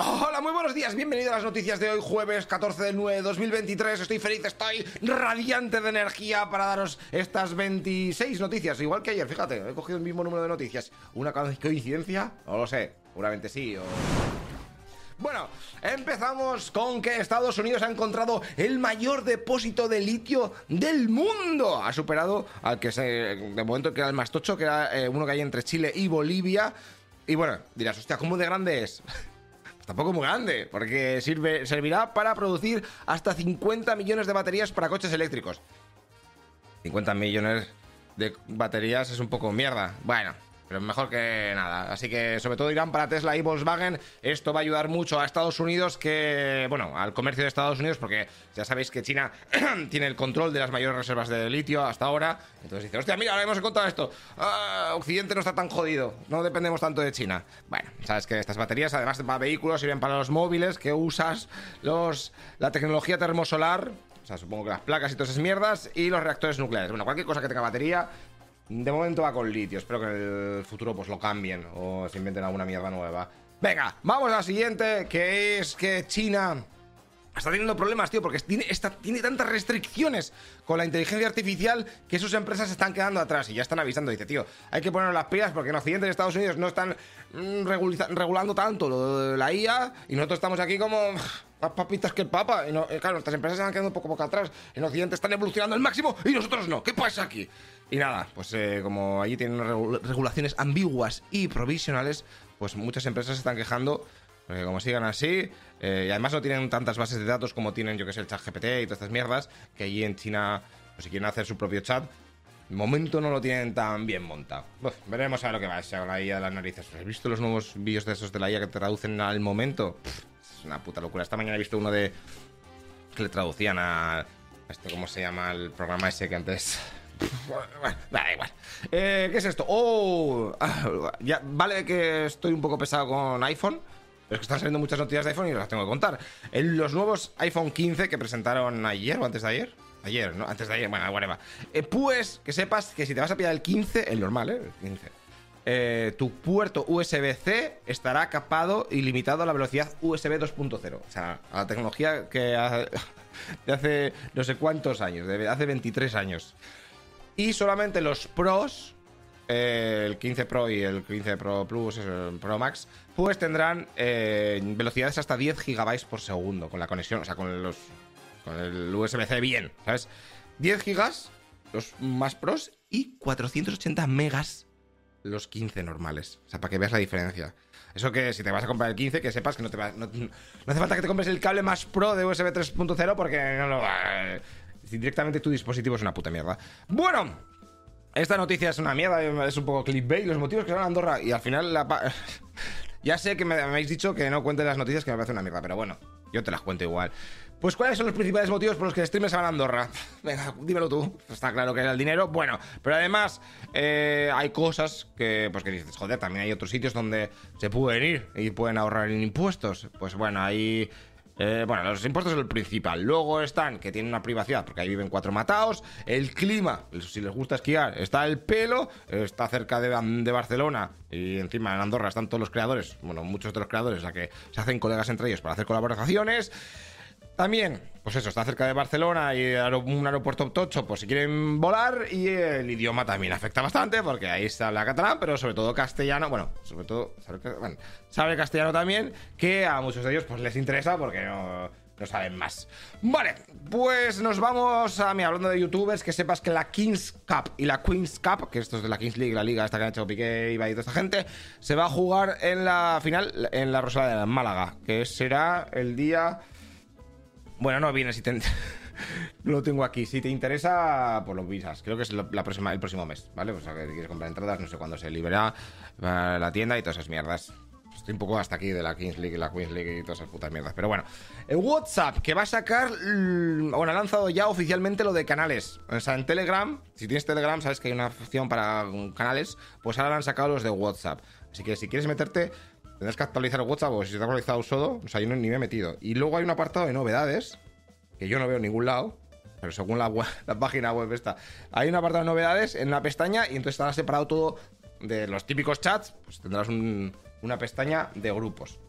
Hola, muy buenos días, bienvenido a las noticias de hoy, jueves 14 del 9 de 2023. Estoy feliz, estoy radiante de energía para daros estas 26 noticias, igual que ayer, fíjate, he cogido el mismo número de noticias. ¿Una coincidencia? No lo sé, seguramente sí o... Bueno, empezamos con que Estados Unidos ha encontrado el mayor depósito de litio del mundo. Ha superado al que se, de momento que era el más tocho, que era eh, uno que hay entre Chile y Bolivia. Y bueno, dirás, hostia, ¿cómo de grande es? Tampoco muy grande, porque sirve, servirá para producir hasta 50 millones de baterías para coches eléctricos. 50 millones de baterías es un poco mierda. Bueno, pero mejor que nada. Así que sobre todo irán para Tesla y Volkswagen. Esto va a ayudar mucho a Estados Unidos, que, bueno, al comercio de Estados Unidos, porque ya sabéis que China tiene el control de las mayores reservas de litio hasta ahora. Entonces dice, hostia, mira, ahora hemos encontrado esto. Ah, Occidente no está tan jodido, no dependemos tanto de China. Bueno, sabes que estas baterías, además para vehículos, sirven para los móviles, que usas los, la tecnología termosolar. O sea, supongo que las placas y todas esas mierdas y los reactores nucleares. Bueno, cualquier cosa que tenga batería de momento va con litio, espero que en el futuro pues lo cambien o se inventen alguna mierda nueva. Venga, vamos a la siguiente, que es que China está teniendo problemas, tío, porque tiene, tiene tantas restricciones con la inteligencia artificial que sus empresas se están quedando atrás y ya están avisando. Dice, tío, hay que poner las pilas porque en Occidente y Estados Unidos no están mm, regulando tanto la IA y nosotros estamos aquí como más papitas que el Papa. Y claro, nuestras empresas se van quedando poco, poco atrás. En Occidente están evolucionando al máximo y nosotros no. ¿Qué pasa aquí? Y nada, pues eh, como allí tienen regulaciones ambiguas y provisionales, pues muchas empresas se están quejando. Porque como sigan así, eh, y además no tienen tantas bases de datos como tienen, yo que sé, el chat GPT y todas estas mierdas, que allí en China, pues si quieren hacer su propio chat, de momento no lo tienen tan bien montado. veremos a ver lo que va a con la IA de las narices. ¿Has visto los nuevos vídeos de esos de la IA que traducen al momento? es una puta locura. Esta mañana he visto uno de... que le traducían a... Este, ¿Cómo se llama el programa ese que antes bueno, da igual. Eh, ¿Qué es esto? Oh, ah, vale que estoy un poco pesado con iPhone. Pero es que están saliendo muchas noticias de iPhone y las tengo que contar. En los nuevos iPhone 15 que presentaron ayer o antes de ayer. Ayer, ¿no? Antes de ayer, bueno, whatever. Eh, pues que sepas que si te vas a pillar el 15, el normal, ¿eh? El 15. Eh, tu puerto USB-C estará capado y limitado a la velocidad USB 2.0. O sea, a la tecnología que de hace no sé cuántos años, hace 23 años. Y solamente los pros, eh, el 15 Pro y el 15 Pro Plus, el Pro Max, pues tendrán eh, velocidades hasta 10 GB por segundo con la conexión, o sea, con los con el USB-C bien, ¿sabes? 10 GB los más pros y 480 megas los 15 normales. O sea, para que veas la diferencia. Eso que si te vas a comprar el 15, que sepas que no te va, no, hace falta que te compres el cable más pro de USB 3.0 porque no lo va directamente tu dispositivo es una puta mierda. Bueno, esta noticia es una mierda, es un poco clickbait, los motivos que son Andorra y al final la... ya sé que me, habéis dicho que no cuente las noticias que me parece una mierda, pero bueno, yo te las cuento igual. Pues, ¿cuáles son los principales motivos por los que el streamer se va a Andorra? Venga, dímelo tú. Está claro que era el dinero. Bueno, pero además eh, hay cosas que, pues que dices, joder, también hay otros sitios donde se pueden ir y pueden ahorrar en impuestos. Pues bueno, hay eh, bueno, los impuestos es el principal. Luego están que tienen una privacidad porque ahí viven cuatro matados. El clima, si les gusta esquiar, está el pelo, está cerca de, Barcelona y encima en Andorra están todos los creadores, bueno, muchos de los creadores, o que se hacen colegas entre ellos para hacer colaboraciones. También, pues eso, está cerca de Barcelona y un aeropuerto tocho, pues si quieren volar. Y el idioma también afecta bastante, porque ahí se habla catalán, pero sobre todo castellano. Bueno, sobre todo, sabe, castellano también, que a muchos de ellos pues les interesa porque no, saben más. Vale, pues nos vamos a mí hablando de youtubers, que sepas que la Kings Cup y la Queens Cup, que esto es de la Kings League, la liga esta que han hecho Piqué, y toda esta gente, se va a jugar en la final en la Rosaleda de Málaga, que será el día bueno, no viene si te... lo tengo aquí. Si te interesa, pues lo visas. Creo que es la próxima, el próximo mes, ¿vale? O sea, que quieres comprar entradas, no sé cuándo se libera la tienda y todas esas mierdas. Estoy un poco hasta aquí de la Kings League, la Queens League y todas esas putas mierdas. Pero bueno, el WhatsApp que va a sacar. Bueno, ha lanzado ya oficialmente lo de canales. O sea, en Telegram, si tienes Telegram, sabes que hay una opción para canales. Pues ahora han sacado los de WhatsApp. Así que si quieres meterte, Tendrás que actualizar WhatsApp o si está actualizado solo, o sea, yo ni me he metido. Y luego hay un apartado de novedades, que yo no veo en ningún lado, pero según la, la página web está. Hay un apartado de novedades en la pestaña y entonces estará separado todo de los típicos chats, pues tendrás una pestaña de grupos.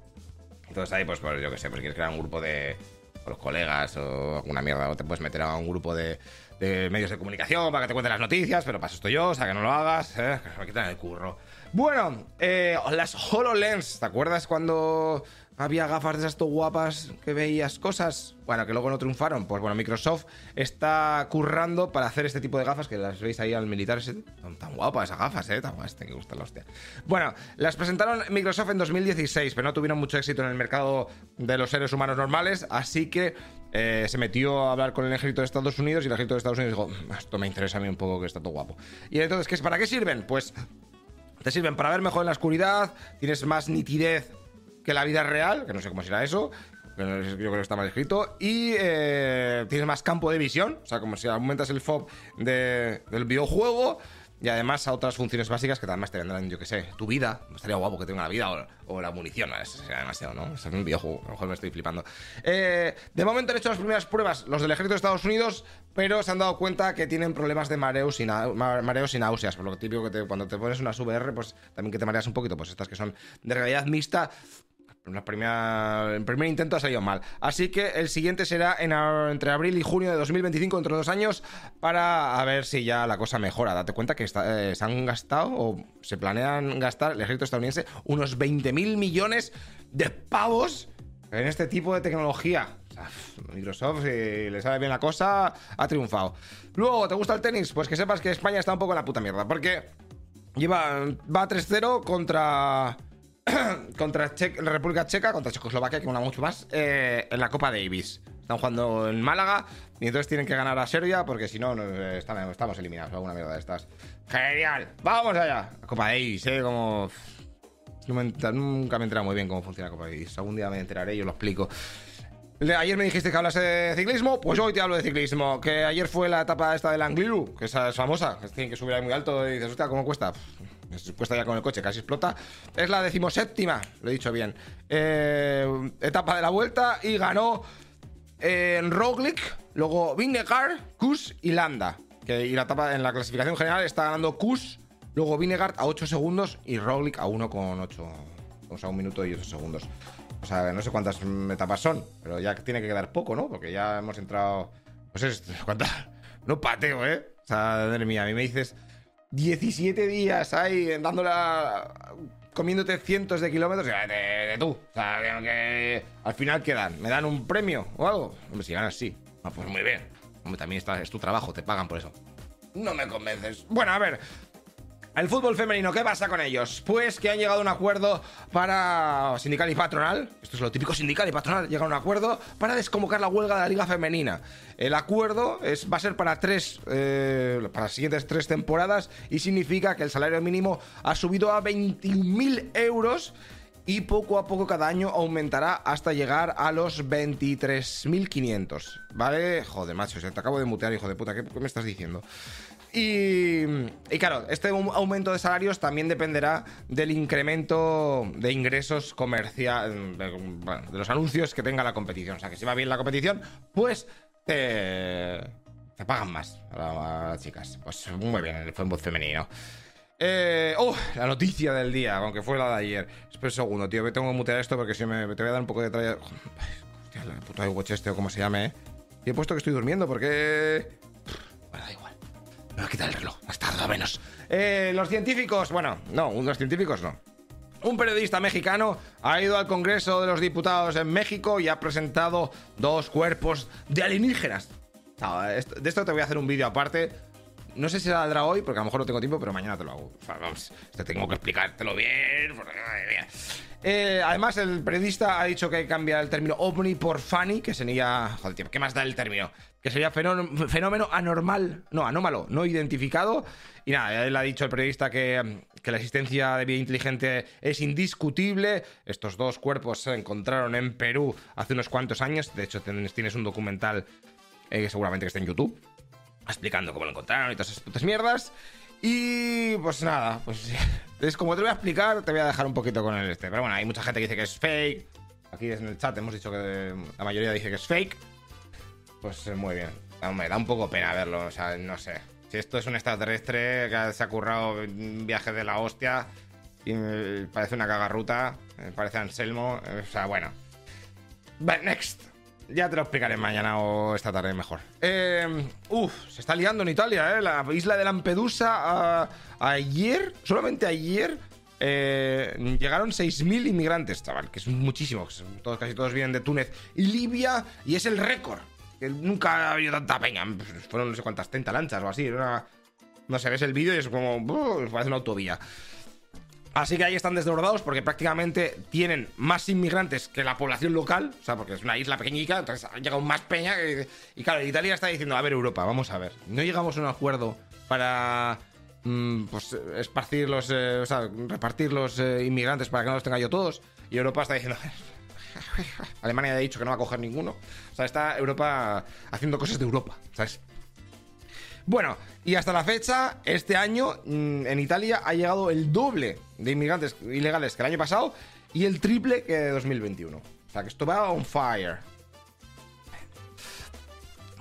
Entonces ahí, pues, pues yo qué sé, pues quieres crear un grupo de con los colegas o alguna mierda, o te puedes meter a un grupo de, de medios de comunicación para que te cuenten las noticias, pero para eso estoy yo, o sea, que no lo hagas, ¿eh? que me quitan el curro. Bueno, eh, las HoloLens, ¿te acuerdas cuando había gafas de esas to guapas que veías cosas? Bueno, que luego no triunfaron. Pues bueno, Microsoft está currando para hacer este tipo de gafas que las veis ahí al militar. Son tan guapas esas gafas, ¿eh? Tan guapas, que gusta la hostia. Bueno, las presentaron Microsoft en 2016, pero no tuvieron mucho éxito en el mercado de los seres humanos normales, así que eh, se metió a hablar con el ejército de Estados Unidos y el ejército de Estados Unidos dijo, "Mm, esto me interesa a mí un poco que está todo guapo. Y entonces, ¿qué es, ¿para qué sirven? Pues te sirven para ver mejor en la oscuridad, tienes más nitidez que la vida real, que no sé cómo será eso, pero yo creo que está mal escrito, y eh, tienes más campo de visión, o sea, como si aumentas el FOB de- del videojuego, y además a otras funciones básicas que además te vendrán, yo que sé, tu vida, estaría guapo que tenga la vida o, la munición, eso sería demasiado, ¿no? Es un videojuego, a lo mejor me estoy flipando. Eh, de momento han hecho las primeras pruebas los del ejército de Estados Unidos, pero se han dado cuenta que tienen problemas de mareos y, mareos y náuseas, por lo típico que cuando te pones unas VR, pues también que te mareas un poquito, pues estas que son de realidad mixta, la primera, el primer intento ha salido mal. Así que el siguiente será entre abril y junio de 2025, entre dos años, para a ver si ya la cosa mejora. Date cuenta que eh, se han gastado o se planean gastar el ejército estadounidense unos 20 mil millones de pavos en este tipo de tecnología. Microsoft, si le sale bien la cosa, ha triunfado. Luego, ¿te gusta el tenis? Pues que sepas que España está un poco en la puta mierda. Porque lleva, va 3-0 contra contra la República Checa, contra Checoslovaquia, que una mucho más, eh, en la Copa Davis. Están jugando en Málaga y entonces tienen que ganar a Serbia porque si no, estamos eliminados. Alguna mierda de estas. ¡Genial! ¡Vamos allá! Copa Davis, ¿eh? Como. nunca me he enterado muy bien cómo funciona Copa Davis. Algún día me enteraré y os lo explico. Ayer me dijiste que hablase de ciclismo, pues hoy te hablo de ciclismo. Que ayer fue la etapa esta del Angliru, que esa es famosa, que tienen que subir ahí muy alto y dices, hostia, ¿cómo cuesta? Cuesta ya con el coche, casi explota. Es la decimoséptima, lo he dicho bien. Eh, etapa de la vuelta y ganó eh, Roglic, luego Vingegaard, Kus y Landa. Que, y la etapa en la clasificación general está ganando Kus, luego Vingegaard a 8 segundos y Roglic a 1,8. O sea, un minuto y 8 segundos. O sea, no sé cuántas etapas son, pero ya tiene que quedar poco, ¿no? Porque ya hemos entrado. Pues es. ¿Cuántas? No pateo, ¿eh? O sea, madre mía, a mí me dices 17 días ahí dándole a- comiéndote cientos de kilómetros y, de, de tú. O sea, que, al final quedan. ¿Me dan un premio o algo? Hombre, si ganas, sí. Ah, pues muy bien. Hombre, también está, es tu trabajo, te pagan por eso. No me convences. Bueno, a ver. El fútbol femenino, ¿qué pasa con ellos? Pues que han llegado a un acuerdo para sindical y patronal. Esto es lo típico sindical y patronal. Llegan a un acuerdo para desconvocar la huelga de la liga femenina. El acuerdo es, va a ser para tres, eh, para las siguientes tres temporadas y significa que el salario mínimo ha subido a 21.000 euros y poco a poco cada año aumentará hasta llegar a los 23.500. ¿Vale? Joder, macho, te acabo de mutear, hijo de puta. ¿Qué, qué me estás diciendo? Y, y claro, este au- aumento de salarios también dependerá del incremento de ingresos comercial, de, bueno, de los anuncios que tenga la competición. O sea, que si va bien la competición, pues te, te pagan más a, la- a las chicas. Pues muy bien, el fútbol femenino. Eh, oh, la noticia del día, aunque fue la de ayer. Espera un segundo, tío, que tengo que mutear esto porque si me te voy a dar un poco de tralla. Hostia, la puta Watch este o como se llame, ¿eh? Y he puesto que estoy durmiendo porque. Bueno, da igual. Me voy a quitar el reloj, menos. Eh, los científicos, bueno, no, los científicos no. Un periodista mexicano ha ido al Congreso de los Diputados en México y ha presentado dos cuerpos de alienígenas. De esto te voy a hacer un vídeo aparte. No sé si saldrá hoy, porque a lo mejor no tengo tiempo, pero mañana te lo hago. O vamos, te tengo que explicártelo bien. Eh, además, el periodista ha dicho que cambiar el término ovni por funny, que sería. Joder, tío, ¿qué más da el término? Que sería fenómeno, anormal, no, anómalo, no identificado. Y nada, él ha dicho el periodista que, que la existencia de vida inteligente es indiscutible. Estos dos cuerpos se encontraron en Perú hace unos cuantos años. De hecho, tienes un documental eh, seguramente que está en YouTube explicando cómo lo encontraron y todas esas putas mierdas. Y pues nada, pues es como te voy a explicar, te voy a dejar un poquito con el este. Pero bueno, hay mucha gente que dice que es fake. Aquí en el chat hemos dicho que la mayoría dice que es fake. Pues eh, muy bien. Hombre, da un poco pena verlo, o sea, no sé. Si esto es un extraterrestre que se ha currado un viaje de la hostia, Y me parece una cagarruta. Me parece Anselmo. O sea, bueno. But next. Ya te lo explicaré mañana o esta tarde mejor. Eh, uf, se está liando en Italia, ¿eh? La isla de Lampedusa. ayer, solamente ayer, eh, llegaron 6.000 inmigrantes, chaval, que es muchísimo. Todos, casi todos vienen de Túnez y Libia y es el récord. Que nunca ha habido tanta peña. Fueron no sé cuántas, 30 lanchas o así. no sé, ves el vídeo y es como. parece una autovía. Así que ahí están desbordados porque prácticamente tienen más inmigrantes que la población local, o sea, porque es una isla pequeñica, entonces ha llegado más peña. y claro, Italia está diciendo, a ver Europa, vamos a ver, no llegamos a un acuerdo para mm, pues esparcir los, eh, o sea, repartir los eh, inmigrantes para que no los tenga yo todos. Y Europa está diciendo, Alemania ha dicho que no va a coger ninguno. O sea, está Europa haciendo cosas de Europa, ¿sabes? Bueno, y hasta la fecha, este año mm, en Italia ha llegado el doble de inmigrantes ilegales que el año pasado y el triple que de 2021. O sea, que esto va on fire.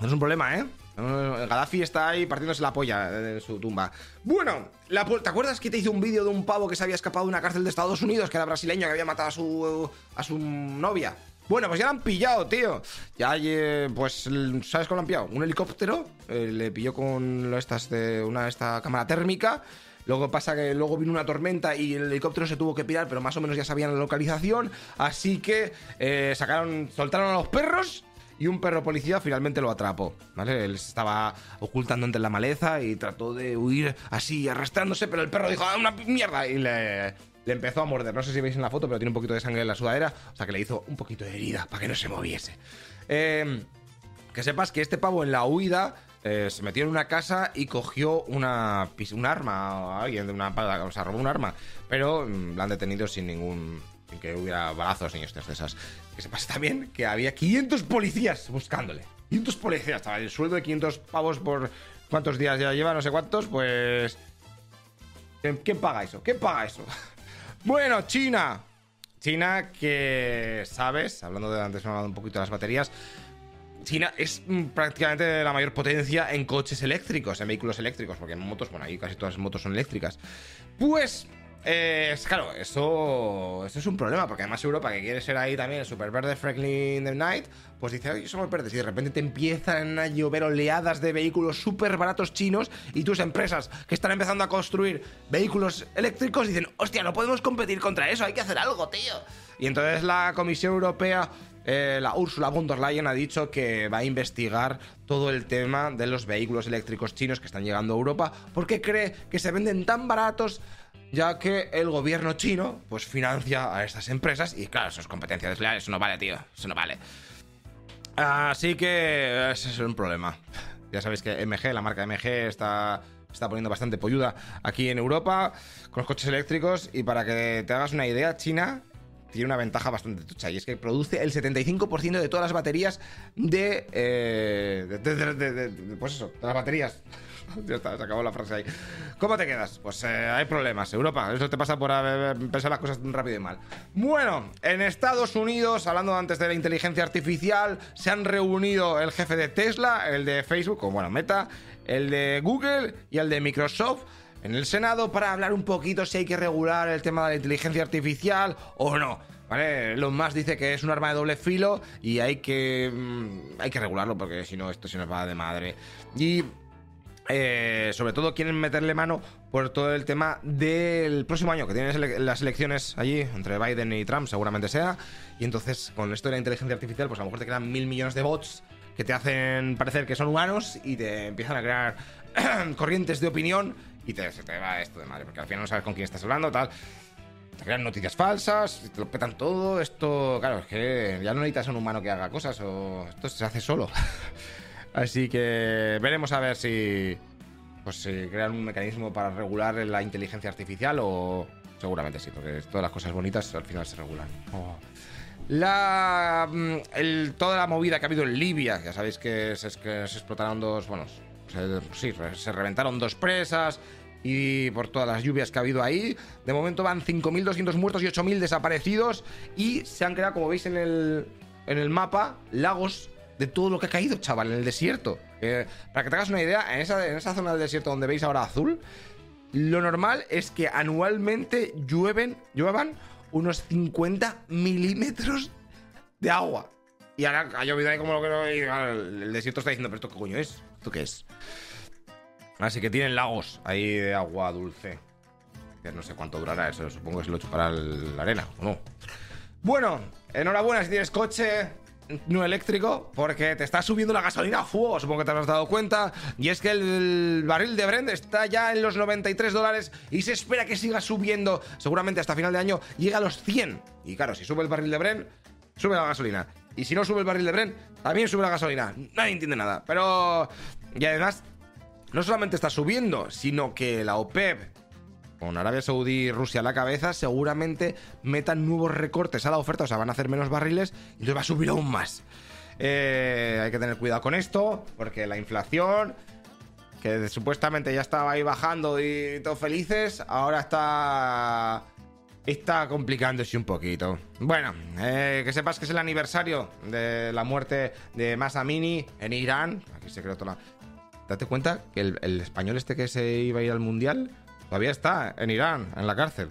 No es un problema, ¿eh? Gaddafi está ahí partiéndose la polla en su tumba. Bueno, ¿te acuerdas que te hice un vídeo de un pavo que se había escapado de una cárcel de Estados Unidos, que era brasileño, que había matado a su, a su novia? Bueno, pues ya lo han pillado, tío. Ya, pues, ¿sabes cómo lo han pillado? Un helicóptero, eh, le pilló con estas de una esta cámara térmica. Luego pasa que luego vino una tormenta y el helicóptero se tuvo que pirar, pero más o menos ya sabían la localización. Así que eh, sacaron, soltaron a los perros y un perro policía finalmente lo atrapó, ¿vale? Él se estaba ocultando entre la maleza y trató de huir así, arrastrándose, pero el perro dijo, ¡ah, una mierda! Y le, le empezó a morder. No sé si veis en la foto, pero tiene un poquito de sangre en la sudadera. O sea que le hizo un poquito de herida para que no se moviese. Em, que sepas que este pavo en la huida eh, se metió en una casa y cogió una, un arma alguien de una o sea, robó un arma. Pero mm, la han detenido sin ningún. sin que hubiera balazos ni hostias de esas. Que sepas también que había 500 policías buscándole. 500 policías, estaba el sueldo de 500 pavos por. ¿Cuántos días ya lleva? No sé cuántos, pues. ¿Quién paga eso? ¿Quién paga eso? Bueno, China. China que, ¿sabes? Hablando de antes, hablado un poquito de las baterías. China es mm, prácticamente la mayor potencia en coches eléctricos, en vehículos eléctricos, porque en motos, bueno, ahí casi todas las motos son eléctricas. Pues eh, claro, eso, eso es un problema, porque además Europa, que quiere ser ahí también el super verde Franklin the Night, pues dice, oye, somos verdes, y de repente te empiezan a llover oleadas de vehículos súper baratos chinos, y tus empresas que están empezando a construir vehículos eléctricos dicen, hostia, no podemos competir contra eso, hay que hacer algo, tío. Y entonces la Comisión Europea eh, la Ursula von der Leyen ha dicho que va a investigar todo el tema de los vehículos eléctricos chinos que están llegando a Europa porque cree que se venden tan baratos ya que el gobierno chino pues financia a estas empresas y claro, eso es competencia desleal, eso no vale, tío, eso no vale. Así que ese es un problema. Ya sabéis que MG, la marca MG está está poniendo bastante polluda aquí en Europa con los coches eléctricos y para que te hagas una idea, China tiene una ventaja bastante tocha y es que produce el 75% de todas las baterías eh, de, pues eso, de las baterías ya está, se acabó la frase ahí. ¿Cómo te quedas? Pues eh, hay problemas. Europa, eso te pasa por pensar las cosas rápido y mal. Bueno, en Estados Unidos, hablando antes de la inteligencia artificial, se han reunido el jefe de Tesla, el de Facebook, o bueno, Meta, el de Google y el de Microsoft en el Senado para hablar un poquito si hay que regular el tema de la inteligencia artificial o no. ¿Vale? Elon Musk dice que es un arma de doble filo y hay que, mm, hay que regularlo porque si no esto se nos va de madre. Y eh, sobre todo quieren meterle mano por todo el tema del próximo año, que tienen las elecciones allí, entre Biden y Trump, seguramente sea. Y entonces, con esto de la inteligencia artificial, pues a lo mejor te crean mil millones de bots que te hacen parecer que son humanos y te empiezan a crear corrientes de opinión y te, se te va esto de madre, porque al final no sabes con quién estás hablando, tal. Te crean noticias falsas, te lo petan todo. Esto, claro, es que ya no necesitas un humano que haga cosas, o esto se hace solo. Así que veremos a ver si pues si crean un mecanismo para regular la inteligencia artificial o seguramente sí, porque todas las cosas bonitas al final se regulan. Oh. La, mm, toda la movida que ha habido en Libia, ya sabéis que se, que se explotaron dos, bueno, sí, se reventaron dos presas y por todas las lluvias que ha habido ahí. De momento van 5.200 muertos y 8.000 desaparecidos y se han creado, como veis en el, en el mapa, lagos de todo lo que ha caído, chaval, en el desierto. para que te hagas una idea, en esa, en esa zona del desierto donde veis ahora azul, lo normal es que anualmente llueven, lluevan unos 50 milímetros de agua. Y ahora ha llovido ahí como lo que el desierto está diciendo, pero esto qué coño es, esto qué es. Así que tienen lagos ahí de agua dulce. Que no sé cuánto durará eso, supongo que se lo chupará la arena, ¿o no? Bueno, enhorabuena si tienes coche no eléctrico, porque te está subiendo la gasolina a fuego, supongo que te habrás dado cuenta. Y es que el barril de Brent está ya en los 93 dólares y se espera que siga subiendo, seguramente hasta final de año, llega a los 100. Y claro, si sube el barril de Brent, sube la gasolina. Y si no sube el barril de Brent, también sube la gasolina. Nadie entiende nada. Pero... Y además, no solamente está subiendo, sino que la OPEP con Arabia Saudí y Rusia a la cabeza, seguramente metan nuevos recortes a la oferta, o sea, van a hacer menos barriles y entonces va a subir aún más. Eh, hay que tener cuidado con esto, porque la inflación, que supuestamente ya estaba ahí bajando y todos felices, ahora está está complicándose un poquito. Bueno, eh, que sepas que es el aniversario de la muerte de Masamini en Irán. Aquí se creó toda Date cuenta que el, el, español este que se iba a ir al mundial Todavía está en Irán, en la cárcel.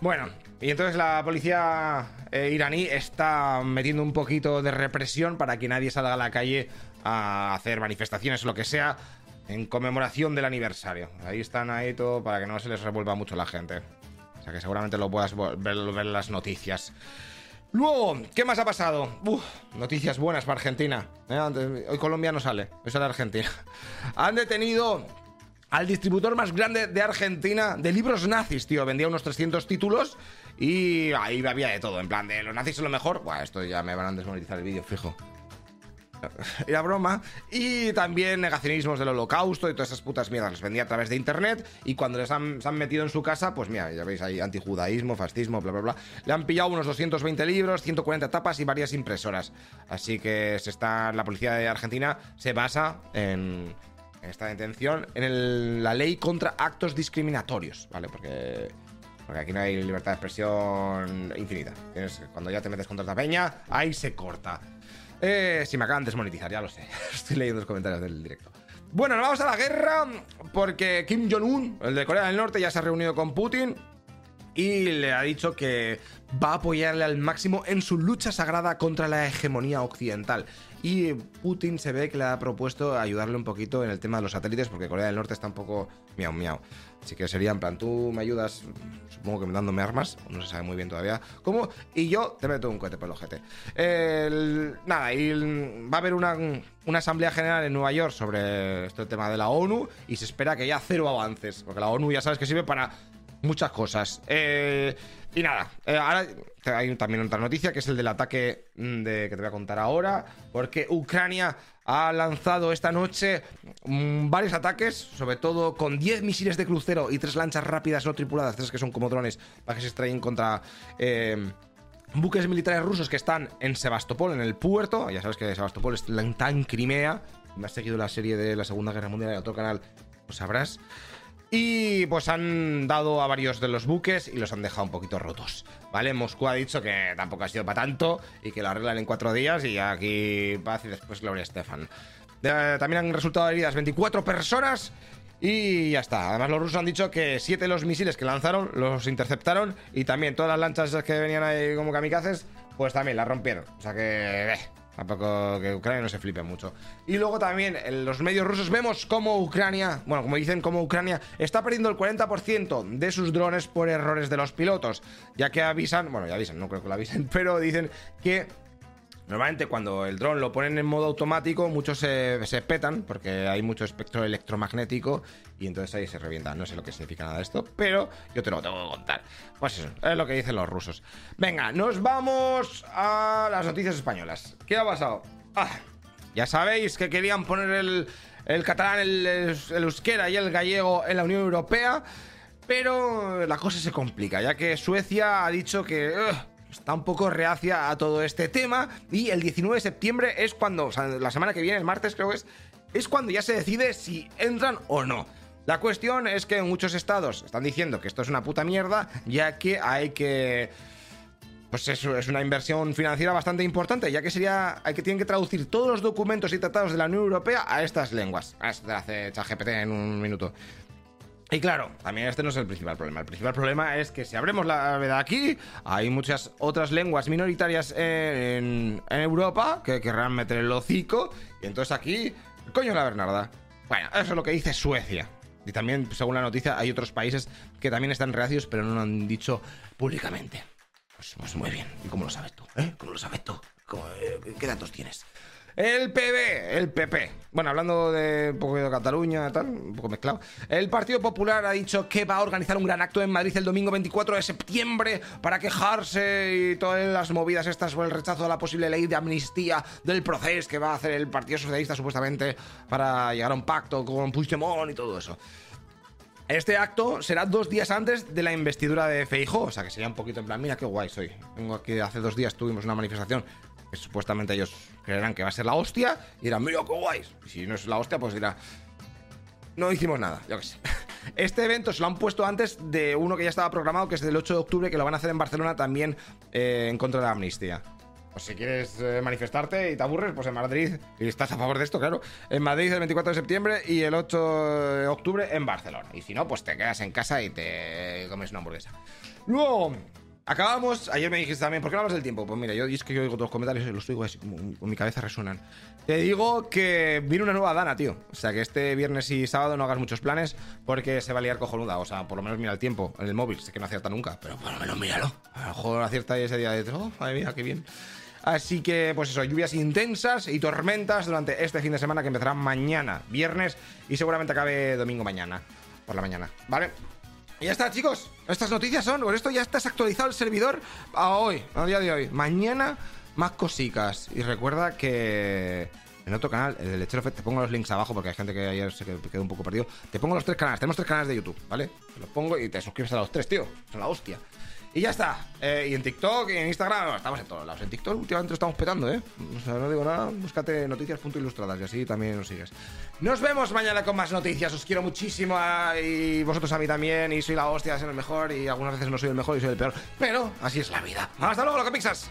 Bueno, y entonces la policía eh, iraní está metiendo un poquito de represión para que nadie salga a la calle a hacer manifestaciones o lo que sea en conmemoración del aniversario. Ahí están ahí todo para que no se les revuelva mucho la gente. O sea que seguramente lo puedas ver, en las noticias. Luego, ¿qué más ha pasado? Uf, noticias buenas para Argentina. Eh, hoy Colombia no sale, hoy sale Argentina. Han detenido al distribuidor más grande de Argentina de libros nazis, tío. Vendía unos 300 títulos y ahí había de todo. En plan, de los nazis son lo mejor. Buah, esto ya me van a desmonetizar el vídeo, fijo. Era broma. Y también negacionismos del holocausto y todas esas putas mierdas. Los vendía a través de internet. Y cuando les han, se han metido en su casa, pues mira, ya veis ahí antijudaísmo, fascismo, bla, bla, bla. Le han pillado unos 220 libros, 140 tapas y varias impresoras. Así que se está, la policía de Argentina se basa en esta detención en la ley contra actos discriminatorios, ¿vale? Porque, porque aquí no hay libertad de expresión infinita. cuando ya te metes contra esta peña, ahí se corta. Eh, si me acaban de desmonetizar, ya lo sé. Estoy leyendo los comentarios del directo. Bueno, nos vamos a la guerra porque Kim Jong-un, el de Corea del Norte, ya se ha reunido con Putin y le ha dicho que va a apoyarle al máximo en su lucha sagrada contra la hegemonía occidental. Y Putin se ve que le ha propuesto ayudarle un poquito en el tema de los satélites, porque Corea del Norte está un poco miau miau. Así que sería en plan, tú me ayudas, supongo que dándome armas, no se sabe muy bien todavía cómo, y yo te meto un cohete por el ojete. nada, y va a haber una, una, asamblea general en Nueva York sobre este tema de la ONU, y se espera que haya cero avances, porque la ONU ya sabes que sirve para muchas cosas. Eh, y nada, eh, ahora hay también otra noticia que es el del ataque mm, de, que te voy a contar ahora, porque Ucrania ha lanzado esta noche mm, varios ataques, sobre todo con 10 misiles de crucero y tres lanchas rápidas no tripuladas, tres que son como drones, para que se extraen contra... Eh, buques militares rusos que están en Sebastopol, en el puerto. Ya sabes que Sebastopol está en Crimea. Me has seguido la serie de la Segunda Guerra Mundial en otro canal, lo sabrás. Y pues han dado a varios de los buques y los han dejado un poquito rotos. ¿Vale? Moscú ha dicho que tampoco ha sido para tanto y que lo arreglan en cuatro días y aquí paz y después Gloria Estefan. también han resultado heridas 24 personas y ya está. Además, los rusos han dicho que siete de los misiles que lanzaron los interceptaron y también todas las lanchas que venían ahí como kamikazes, pues también las rompieron. O sea que. Eh, Tampoco que Ucrania no se flipe mucho. Y luego también en los medios rusos vemos cómo Ucrania, bueno, como dicen, cómo Ucrania está perdiendo el 40% de sus drones por errores de los pilotos. Ya que avisan, bueno, ya avisan, no creo que lo avisen, pero dicen que Normalmente cuando el dron lo ponen en modo automático, muchos se, petan porque hay mucho espectro electromagnético y entonces ahí se revienta. No sé lo que significa nada de esto, pero yo te lo tengo que contar. Pues eso, es lo que dicen los rusos. Venga, nos vamos a las noticias españolas. ¿Qué ha pasado? Ah, ya sabéis que querían poner el, catalán, el, euskera y el gallego en la Unión Europea, pero la cosa se complica, ya que Suecia ha dicho que está un poco reacia a todo este tema y el 19 de septiembre es cuando, o sea, la semana que viene, el martes creo que es, es cuando ya se decide si entran o no. La cuestión es que muchos estados están diciendo que esto es una puta mierda, ya que hay que pues eso es una inversión financiera bastante importante, ya que sería, hay que tienen que traducir todos los documentos y tratados de la Unión Europea a estas lenguas. Ah, esto hace ChatGPT en un minuto. Y claro, también este no es el principal problema. El principal problema es que si abrimos la veda aquí, hay muchas otras lenguas minoritarias en, Europa que querrán meter el hocico. Y entonces aquí, coño la Bernarda. Bueno, eso es lo que dice Suecia. Y también, según la noticia, hay otros países que también están reacios, pero no lo han dicho públicamente. Pues, pues muy bien. ¿Y cómo lo sabes tú? ¿Eh? ¿Cómo lo sabes tú? Eh, ¿Qué datos tienes? El PB, el PP. Bueno, hablando de un poco de Cataluña, tal, un poco mezclado. El Partido Popular ha dicho que va a organizar un gran acto en Madrid el domingo 24 de septiembre para quejarse y todas las movidas estas por el rechazo a la posible ley de amnistía del proceso que va a hacer el Partido Socialista supuestamente para llegar a un pacto con Puigdemont y todo eso. Este acto será dos días antes de la investidura de Feijóo, o sea que sería un poquito en plan, mira qué guay soy. Vengo aquí hace dos días tuvimos una manifestación supuestamente ellos creerán que va a ser la hostia y dirán, mira qué guay. Y si no es la hostia, pues dirá, no hicimos nada, yo qué sé. Este evento se lo han puesto antes de uno que ya estaba programado, que es del 8 de octubre, que lo van a hacer en Barcelona también eh, en contra de la amnistía. Pues si quieres eh, manifestarte y te aburres, pues en Madrid, y estás a favor de esto, claro, en Madrid el 24 de septiembre y el 8 de octubre en Barcelona. Y si no, pues te quedas en casa y te comes una hamburguesa. Luego, Acabamos, ayer me dijiste también, ¿por qué no hablas del tiempo? Pues mira, yo es que yo oigo todos los comentarios y los oigo así, con mi cabeza resuenan. Te digo que viene una nueva Dana, tío. O sea, que este viernes y sábado no hagas muchos planes porque se va a liar cojonuda. O sea, por lo menos mira el tiempo en el móvil. Sé que no acierta nunca, pero por lo menos míralo. A lo mejor acierta ese día de... Oh, madre mía, qué bien. Así que, pues eso, lluvias intensas y tormentas durante este fin de semana que empezará mañana, viernes, y seguramente acabe domingo mañana, por la mañana, ¿vale? Y ya está, chicos. Estas noticias son. Por esto ya estás actualizado el servidor a hoy, a día de hoy. Mañana, más cositas. Y recuerda que en otro canal, el de Lechero te pongo los links abajo porque hay gente que ayer se quedó un poco perdido. Te pongo los tres canales. Tenemos tres canales de YouTube, ¿vale? Te los pongo y te suscribes a los tres, tío. Son la hostia. Y ya está. Eh, y en TikTok y en Instagram, estamos en todos lados. En TikTok últimamente lo estamos petando, ¿eh? O sea, no digo nada, búscate noticias.ilustradas y así también nos sigues. Nos vemos mañana con más noticias. Os quiero muchísimo ah, y vosotros a mí también. Y soy la hostia, soy el mejor. Y algunas veces no soy el mejor y soy el peor. Pero así es la vida. Hasta luego, lo que pixas.